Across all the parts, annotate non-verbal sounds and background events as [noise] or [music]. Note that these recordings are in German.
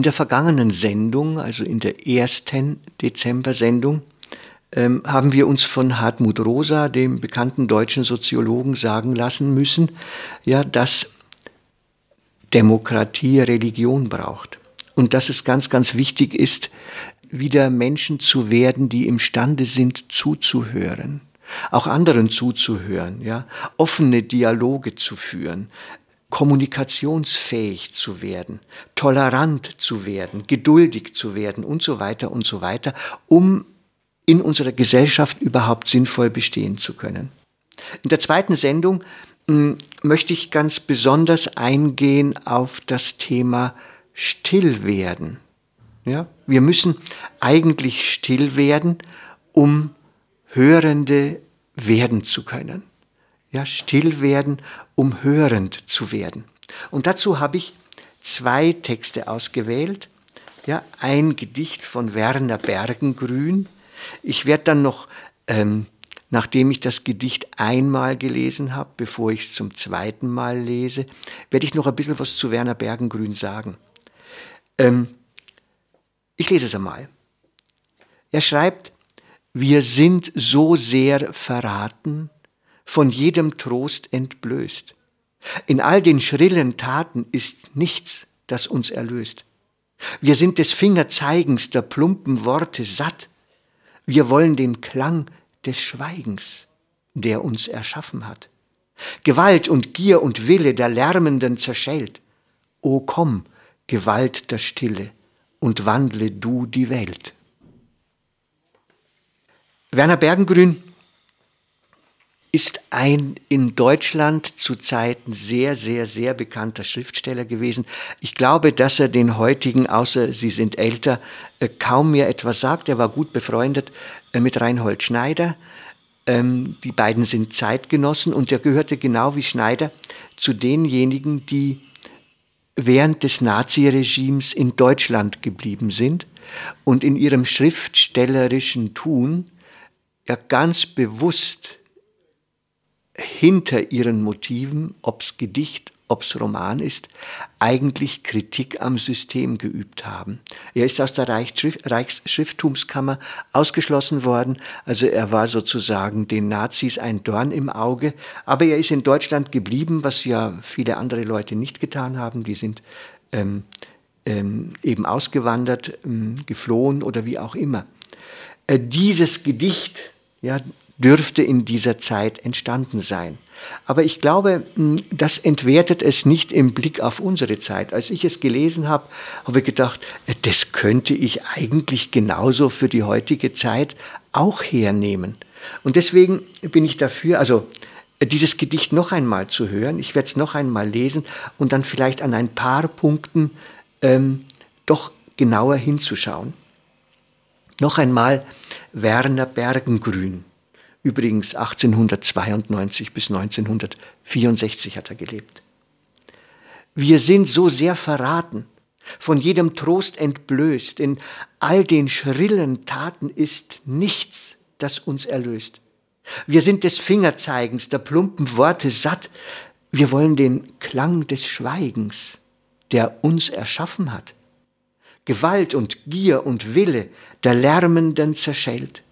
In der vergangenen Sendung, also in der ersten Dezember-Sendung, ähm, haben wir uns von Hartmut Rosa, dem bekannten deutschen Soziologen, sagen lassen müssen, ja, dass Demokratie Religion braucht. Und dass es ganz, ganz wichtig ist, wieder Menschen zu werden, die imstande sind, zuzuhören auch anderen zuzuhören, ja, offene Dialoge zu führen, kommunikationsfähig zu werden, tolerant zu werden, geduldig zu werden und so weiter und so weiter, um in unserer Gesellschaft überhaupt sinnvoll bestehen zu können. In der zweiten Sendung hm, möchte ich ganz besonders eingehen auf das Thema Stillwerden. Ja, wir müssen eigentlich still werden, um Hörende werden zu können ja, still werden, um hörend zu werden. Und dazu habe ich zwei Texte ausgewählt. Ja, ein Gedicht von Werner Bergengrün. Ich werde dann noch, ähm, nachdem ich das Gedicht einmal gelesen habe, bevor ich es zum zweiten Mal lese, werde ich noch ein bisschen was zu Werner Bergengrün sagen. Ähm, ich lese es einmal. Er schreibt, wir sind so sehr verraten, von jedem Trost entblößt. In all den schrillen Taten ist nichts, das uns erlöst. Wir sind des Fingerzeigens der plumpen Worte satt. Wir wollen den Klang des Schweigens, der uns erschaffen hat. Gewalt und Gier und Wille der Lärmenden zerschellt. O komm, Gewalt der Stille, und wandle du die Welt. Werner Bergengrün ist ein in Deutschland zu Zeiten sehr, sehr, sehr bekannter Schriftsteller gewesen. Ich glaube, dass er den heutigen, außer sie sind älter, äh, kaum mehr etwas sagt. Er war gut befreundet äh, mit Reinhold Schneider. Ähm, die beiden sind Zeitgenossen und er gehörte genau wie Schneider zu denjenigen, die während des Naziregimes in Deutschland geblieben sind und in ihrem schriftstellerischen Tun ja ganz bewusst hinter ihren Motiven, ob's Gedicht, ob's Roman ist, eigentlich Kritik am System geübt haben. Er ist aus der Reichsschrifttumskammer ausgeschlossen worden, also er war sozusagen den Nazis ein Dorn im Auge, aber er ist in Deutschland geblieben, was ja viele andere Leute nicht getan haben, die sind ähm, ähm, eben ausgewandert, ähm, geflohen oder wie auch immer. Äh, dieses Gedicht, ja, dürfte in dieser Zeit entstanden sein. Aber ich glaube, hm, das entwertet es nicht im Blick auf unsere Zeit. Als ich es gelesen habe, habe ich gedacht, äh, das könnte ich eigentlich genauso für die heutige Zeit auch hernehmen. Und deswegen bin ich dafür, also äh, dieses Gedicht noch einmal zu hören. Ich werde es noch einmal lesen und dann vielleicht an ein paar Punkten ähm, doch genauer hinzuschauen. Noch einmal Werner Bergengrün. Übrigens 1892 bis 1964 hat er gelebt. Wir sind so sehr verraten, von jedem Trost entblößt, in all den schrillen Taten ist nichts, das uns erlöst. Wir sind des Fingerzeigens, der plumpen Worte satt, wir wollen den Klang des Schweigens, der uns erschaffen hat. Gewalt und Gier und Wille der Lärmenden zerschellt.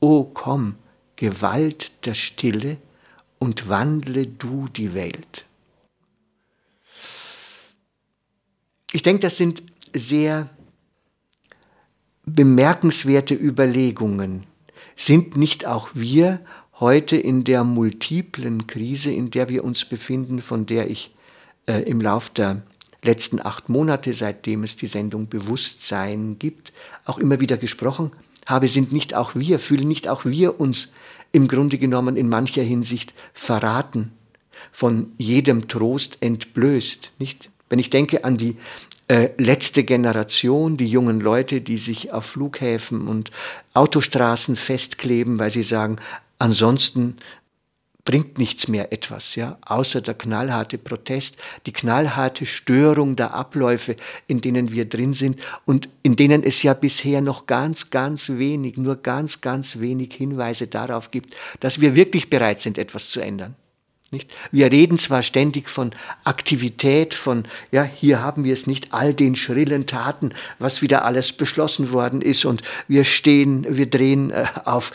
O komm, Gewalt der Stille und wandle du die Welt. Ich denke, das sind sehr bemerkenswerte Überlegungen. Sind nicht auch wir heute in der multiplen Krise, in der wir uns befinden, von der ich äh, im Lauf der letzten acht Monate, seitdem es die Sendung Bewusstsein gibt, auch immer wieder gesprochen habe, sind nicht auch wir, fühlen nicht auch wir uns im Grunde genommen in mancher Hinsicht verraten. von jedem Trost entblößt, nicht? Wenn ich denke an die äh, letzte Generation, die jungen Leute, die sich auf Flughäfen und Autostraßen festkleben, weil sie sagen, ansonsten bringt nichts mehr etwas, ja, außer der knallharte Protest, die knallharte Störung der Abläufe, in denen wir drin sind und in denen es ja bisher noch ganz, ganz wenig, nur ganz, ganz wenig Hinweise darauf gibt, dass wir wirklich bereit sind, etwas zu ändern. Nicht? Wir reden zwar ständig von Aktivität, von, ja, hier haben wir es nicht, all den schrillen Taten, was wieder alles beschlossen worden ist und wir stehen, wir drehen äh, auf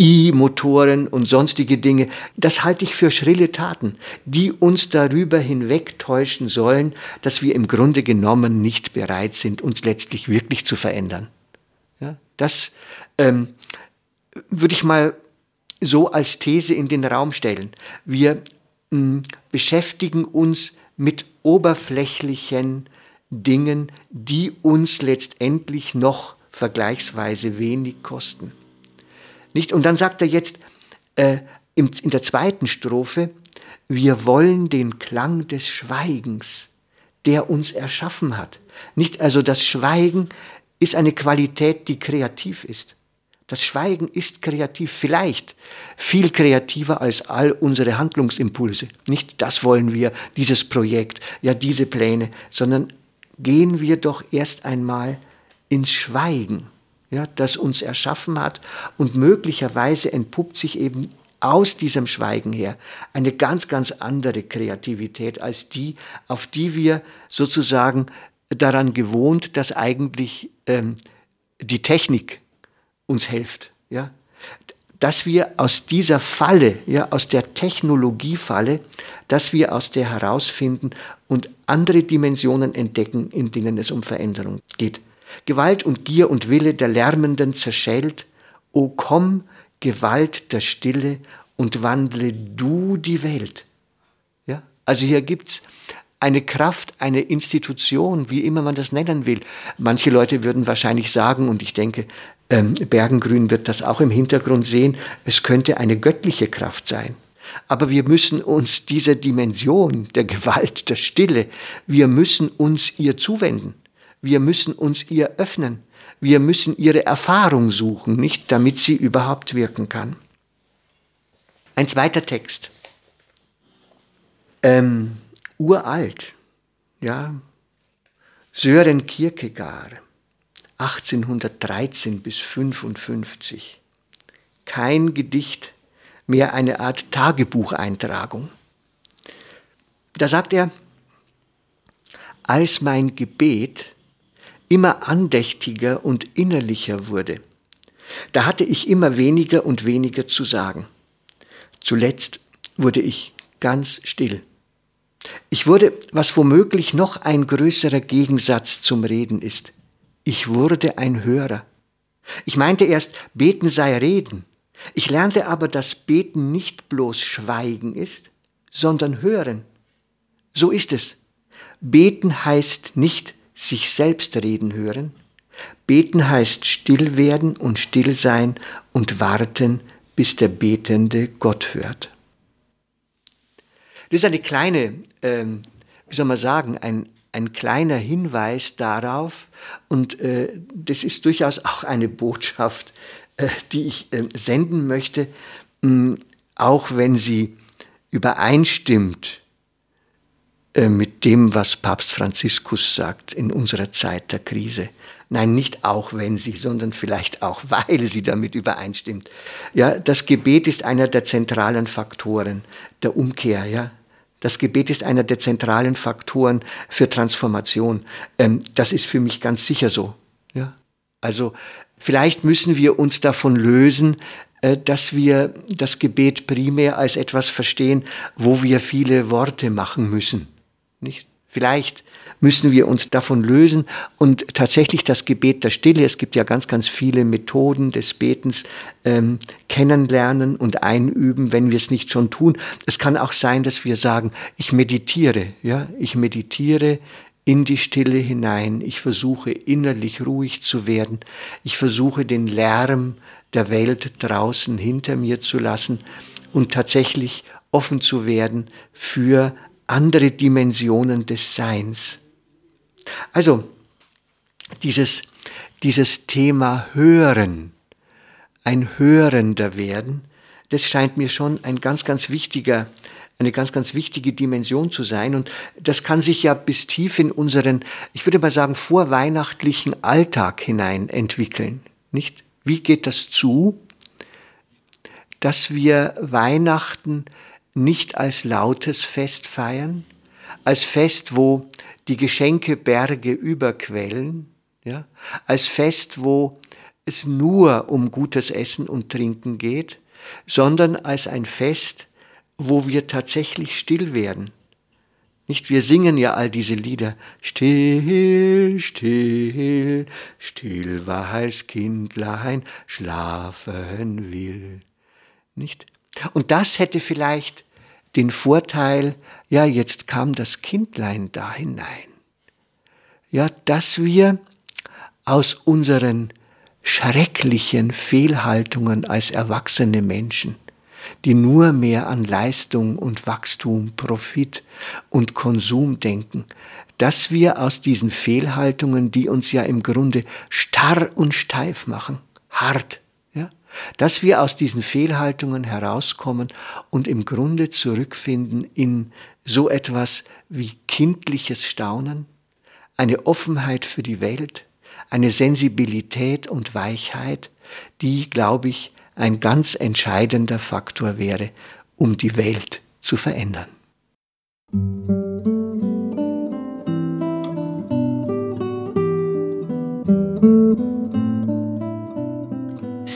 E-Motoren und sonstige Dinge. Das halte ich für schrille Taten, die uns darüber hinwegtäuschen sollen, dass wir im Grunde genommen nicht bereit sind, uns letztlich wirklich zu verändern. Ja, das ähm, würde ich mal so als These in den Raum stellen. Wir mh, hm, beschäftigen uns mit oberflächlichen Dingen, die uns letztendlich noch vergleichsweise wenig kosten. Nicht? Und dann sagt er jetzt äh, in, in der zweiten Strophe, wir wollen den Klang des Schweigens, der uns erschaffen hat. Nicht also das Schweigen ist eine Qualität, die kreativ ist. Das Schweigen ist kreativ, vielleicht viel kreativer als all unsere Handlungsimpulse. Nicht das wollen wir, dieses Projekt, ja diese Pläne, sondern gehen wir doch erst einmal ins Schweigen, ja, das uns erschaffen hat und möglicherweise entpuppt sich eben aus diesem Schweigen her eine ganz, ganz andere Kreativität als die, auf die wir sozusagen daran gewohnt, dass eigentlich ähm, die Technik uns hilft, ja, dass wir aus dieser Falle, ja, aus der Technologiefalle, dass wir aus der herausfinden und andere Dimensionen entdecken, in denen es um Veränderung geht. Gewalt und Gier und Wille der Lärmenden zerschellt, o komm, Gewalt der Stille und wandle du die Welt. Ja? Also hier gibt's eine Kraft, eine Institution, wie immer man das nennen will. Manche Leute würden wahrscheinlich sagen, und ich denke, ähm, Bergengrün wird das auch im Hintergrund sehen, es könnte eine göttliche Kraft sein. Aber wir müssen uns dieser Dimension der Gewalt, der Stille, wir müssen uns ihr zuwenden. Wir müssen uns ihr öffnen. Wir müssen ihre Erfahrung suchen, nicht damit sie überhaupt wirken kann. Ein zweiter Text. Ähm, uralt, ja. Sören Kierkegaard 1813 bis 55. Kein Gedicht, mehr eine Art Tagebucheintragung. Da sagt er, als mein Gebet immer andächtiger und innerlicher wurde, da hatte ich immer weniger und weniger zu sagen. Zuletzt wurde ich ganz still. Ich wurde, was womöglich noch ein größerer Gegensatz zum Reden ist. Ich wurde ein Hörer. Ich meinte erst, beten sei reden. Ich lernte aber, dass beten nicht bloß Schweigen ist, sondern hören. So ist es. Beten heißt nicht sich selbst reden hören. Beten heißt still werden und still sein und warten, bis der Betende Gott hört. Das ist eine kleine, ähm, wie soll man sagen, ein, ein kleiner Hinweis darauf und äh, das ist durchaus auch eine Botschaft, äh, die ich äh, senden möchte, mh, auch wenn sie übereinstimmt mit dem, was Papst Franziskus sagt in unserer Zeit der Krise. Nein, nicht auch wenn sie, sondern vielleicht auch [laughs] weil sie damit übereinstimmt. Ja, das Gebet ist einer der zentralen Faktoren der Umkehr, ja, das Gebet ist einer der zentralen Faktoren für Transformation. Ähm, das ist für mich ganz sicher so. Ja? Also vielleicht müssen wir uns davon lösen, äh, dass wir das Gebet primär als etwas verstehen, wo wir viele Worte machen müssen. Nicht? Vielleicht müssen wir uns davon lösen und tatsächlich das Gebet der Stille, es gibt ja ganz, ganz viele Methoden des Betens, ähm, kennenlernen und einüben, wenn wir es nicht schon tun. Es kann auch sein, dass wir sagen, ich meditiere, ja, ich meditiere in die Stille hinein, ich versuche innerlich ruhig zu werden, ich versuche den Lärm der Welt draußen hinter mir zu lassen und tatsächlich offen zu werden für andere Dimensionen des Seins. Also dieses, dieses Thema Hören, ein Hörender werden, das scheint mir schon ein ganz, ganz wichtiger, eine ganz, ganz wichtige Dimension zu sein. Und das kann sich ja bis tief in unseren, ich würde mal sagen, vorweihnachtlichen Alltag hinein entwickeln. Nicht? Wie geht das zu? Dass wir Weihnachten nicht als lautes Fest feiern, als Fest, wo die Geschenke Berge überquellen, ja, als Fest, wo es nur um gutes Essen und Trinken geht, sondern als ein Fest, wo wir tatsächlich still werden. Nicht, wir singen ja all diese Lieder. Still, still, still, weil's Kindlein schlafen will. Nicht? Und das hätte vielleicht den Vorteil, ja, jetzt kam das Kindlein da hinein. Ja, dass wir aus unseren schrecklichen Fehlhaltungen als erwachsene Menschen, die nur mehr an Leistung und Wachstum, Profit und Konsum denken, dass wir aus diesen Fehlhaltungen, die uns ja im Grunde starr und steif machen, hart, dass wir aus diesen Fehlhaltungen herauskommen und im Grunde zurückfinden in so etwas wie kindliches Staunen, eine Offenheit für die Welt, eine Sensibilität und Weichheit, die, glaube ich, ein ganz entscheidender Faktor wäre, um die Welt zu verändern.